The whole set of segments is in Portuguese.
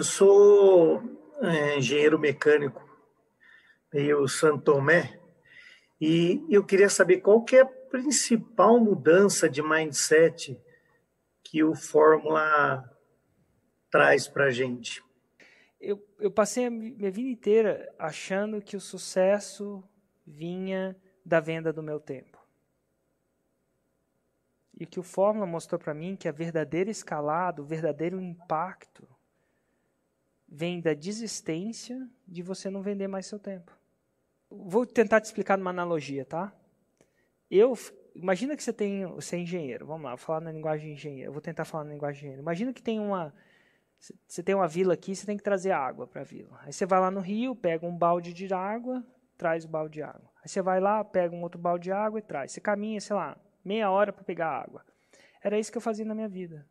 Eu sou é, engenheiro mecânico, meio Santomé, e eu queria saber qual que é a principal mudança de mindset que o Fórmula traz para a gente. Eu, eu passei a minha vida inteira achando que o sucesso vinha da venda do meu tempo. E que o Fórmula mostrou para mim que a verdadeira escalada, o verdadeiro impacto, vem da desistência de você não vender mais seu tempo. Vou tentar te explicar numa analogia, tá? Eu, imagina que você tem, você é engenheiro. Vamos lá, vou falar na linguagem de engenheiro. Vou tentar falar na linguagem de engenheiro. Imagina que tem uma você tem uma vila aqui, você tem que trazer água para a vila. Aí você vai lá no rio, pega um balde de água, traz o balde de água. Aí você vai lá, pega um outro balde de água e traz. Você caminha, sei lá, meia hora para pegar água. Era isso que eu fazia na minha vida.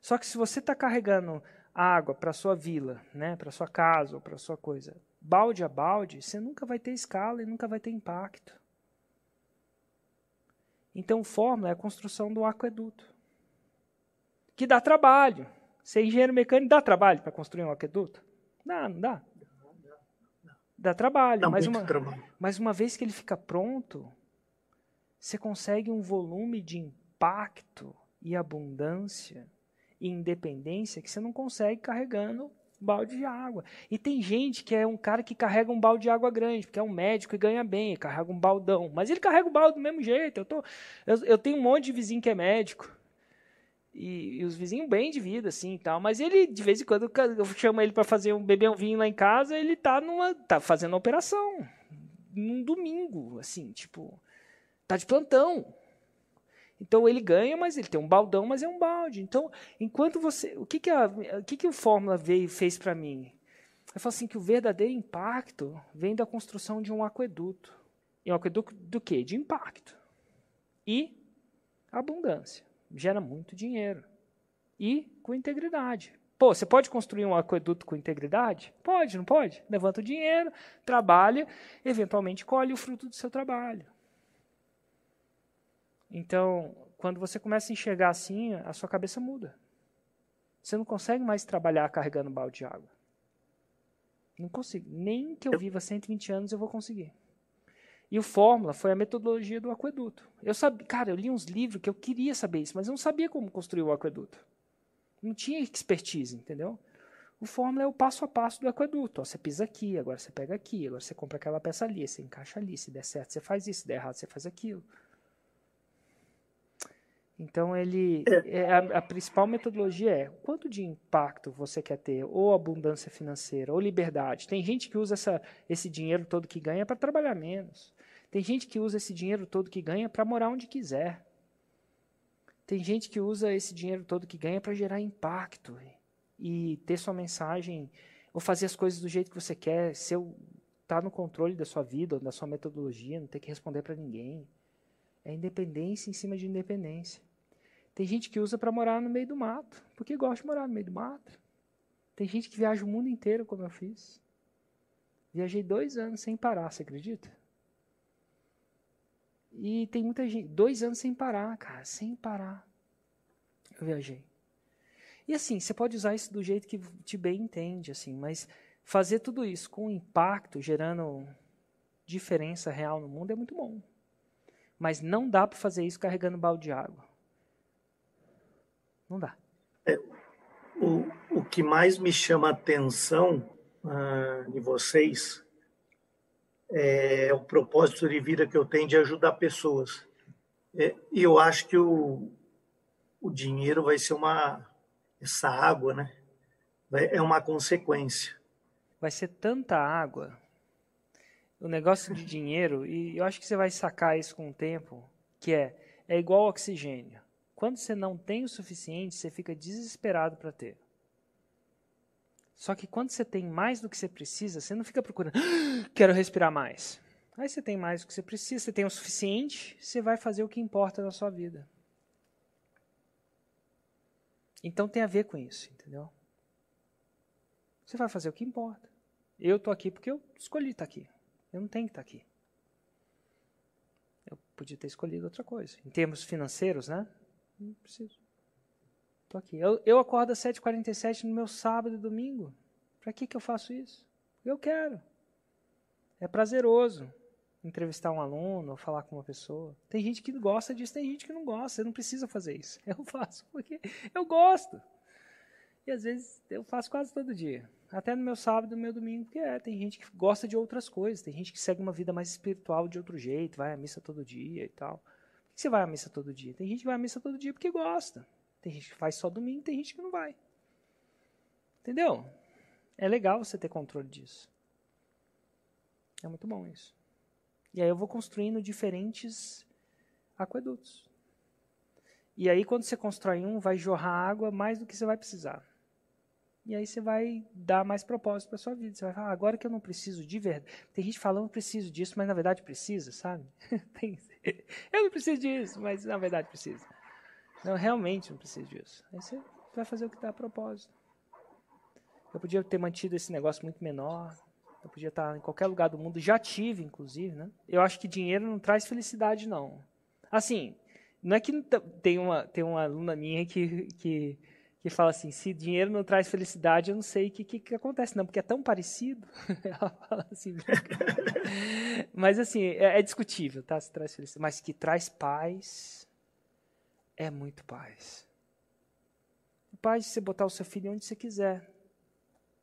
Só que se você está carregando água para sua vila, né, para sua casa ou para sua coisa, balde a balde, você nunca vai ter escala e nunca vai ter impacto. Então, fórmula é a construção do aqueduto, que dá trabalho. Ser engenheiro mecânico dá trabalho para construir um aqueduto? Não, não dá. Dá trabalho, dá mas, uma, trabalho. mas uma vez que ele fica pronto, você consegue um volume de impacto e abundância e independência que você não consegue carregando balde de água. E tem gente que é um cara que carrega um balde de água grande, porque é um médico e ganha bem, carrega um baldão. Mas ele carrega o balde do mesmo jeito. Eu, tô, eu, eu tenho um monte de vizinho que é médico. E, e, os vizinhos bem de vida, assim, tal. Mas ele, de vez em quando, eu chamo ele para fazer um beber um vinho lá em casa, ele tá numa, tá fazendo uma operação num domingo, assim, tipo, tá de plantão. Então ele ganha, mas ele tem um baldão, mas é um balde. Então, enquanto você, o que que a, o que que o Fórmula veio fez para mim? Eu falo assim que o verdadeiro impacto vem da construção de um aqueduto. E um aqueduto do quê? De impacto. E abundância. Gera muito dinheiro. E com integridade. Pô, você pode construir um aqueduto com integridade? Pode, não pode? Levanta o dinheiro, trabalha, eventualmente colhe o fruto do seu trabalho. Então, quando você começa a enxergar assim, a sua cabeça muda. Você não consegue mais trabalhar carregando balde de água. Não consigo. Nem que eu viva 120 anos eu vou conseguir. E o Fórmula foi a metodologia do aqueduto. Eu sabia, cara, eu li uns livros que eu queria saber isso, mas eu não sabia como construir o aqueduto. Não tinha expertise, entendeu? O Fórmula é o passo a passo do aqueduto. Ó, você pisa aqui, agora você pega aqui, agora você compra aquela peça ali, você encaixa ali. Se der certo, você faz isso, se der errado, você faz aquilo. Então ele é. é. a, a, principal metodologia é quanto de impacto você quer ter, ou abundância financeira, ou liberdade. Tem gente que usa essa, esse dinheiro todo que ganha para trabalhar menos. Tem gente que usa esse dinheiro todo que ganha para morar onde quiser. Tem gente que usa esse dinheiro todo que ganha para gerar impacto e ter sua mensagem ou fazer as coisas do jeito que você quer, ser tá no controle da sua vida da sua metodologia, não ter que responder para ninguém. É independência em cima de independência. Tem gente que usa para morar no meio do mato, porque gosta de morar no meio do mato. Tem gente que viaja o mundo inteiro, como eu fiz. Viajei dois anos sem parar, você acredita? E tem muita gente, dois anos sem parar, cara, sem parar. Eu viajei. E assim, você pode usar isso do jeito que te bem entende, assim, mas fazer tudo isso com impacto, gerando diferença real no mundo é muito bom. Mas não dá para fazer isso carregando balde de água. Não dá. É, o, o que mais me chama a atenção uh, de vocês é o propósito de vida que eu tenho de ajudar pessoas. É, e eu acho que o, o dinheiro vai ser uma. Essa água, né? Vai, é uma consequência. Vai ser tanta água. O negócio de dinheiro, e eu acho que você vai sacar isso com o tempo, que é, é igual oxigênio. Quando você não tem o suficiente, você fica desesperado para ter. Só que quando você tem mais do que você precisa, você não fica procurando, ah, quero respirar mais. Aí você tem mais do que você precisa, você tem o suficiente, você vai fazer o que importa na sua vida. Então tem a ver com isso, entendeu? Você vai fazer o que importa. Eu estou aqui porque eu escolhi estar aqui. Eu não tenho que estar aqui. Eu podia ter escolhido outra coisa. Em termos financeiros, né? Não preciso. Tô aqui. Eu, eu acordo às 7h47 no meu sábado e domingo. Para que, que eu faço isso? Eu quero. É prazeroso entrevistar um aluno, ou falar com uma pessoa. Tem gente que gosta disso, tem gente que não gosta. Você não precisa fazer isso. Eu faço porque eu gosto. E às vezes eu faço quase todo dia. Até no meu sábado no meu domingo, porque é, tem gente que gosta de outras coisas. Tem gente que segue uma vida mais espiritual de outro jeito, vai à missa todo dia e tal. Que você vai à missa todo dia? Tem gente que vai à missa todo dia porque gosta. Tem gente que faz só domingo, tem gente que não vai. Entendeu? É legal você ter controle disso. É muito bom isso. E aí eu vou construindo diferentes aquedutos. E aí quando você constrói um, vai jorrar água mais do que você vai precisar. E aí você vai dar mais propósito para sua vida. Você vai falar, ah, agora que eu não preciso de verdade. Tem gente falando que preciso disso, mas na verdade precisa, sabe? Eu não preciso disso, mas na verdade precisa. Não, realmente não preciso disso. Aí você vai fazer o que dá propósito. Eu podia ter mantido esse negócio muito menor. Eu podia estar em qualquer lugar do mundo. Já tive, inclusive, né? Eu acho que dinheiro não traz felicidade, não. Assim, não é que tem uma, tem uma aluna minha que, que, que fala assim, se dinheiro não traz felicidade, eu não sei o que, que, que acontece, não, porque é tão parecido. Ela fala assim. Mas assim, é, é discutível, tá? Se traz felicidade. Mas que traz paz, é muito paz. Paz de você botar o seu filho onde você quiser.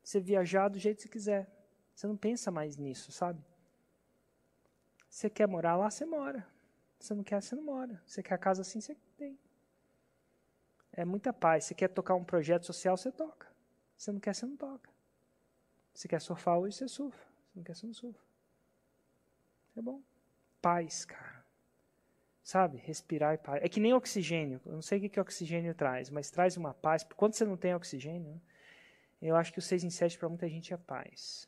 Você viajar do jeito que você quiser. Você não pensa mais nisso, sabe? Você quer morar lá, você mora. Você não quer, você não mora. Você quer a casa assim, você tem. É muita paz. Você quer tocar um projeto social, você toca. Você não quer, você não toca. Você quer surfar hoje, você surfa. Você não quer, você não surfa. É bom. Paz, cara. Sabe? Respirar e paz. É que nem oxigênio. Eu não sei o que, que oxigênio traz, mas traz uma paz. Quando você não tem oxigênio, eu acho que o 6 em 7 para muita gente é paz.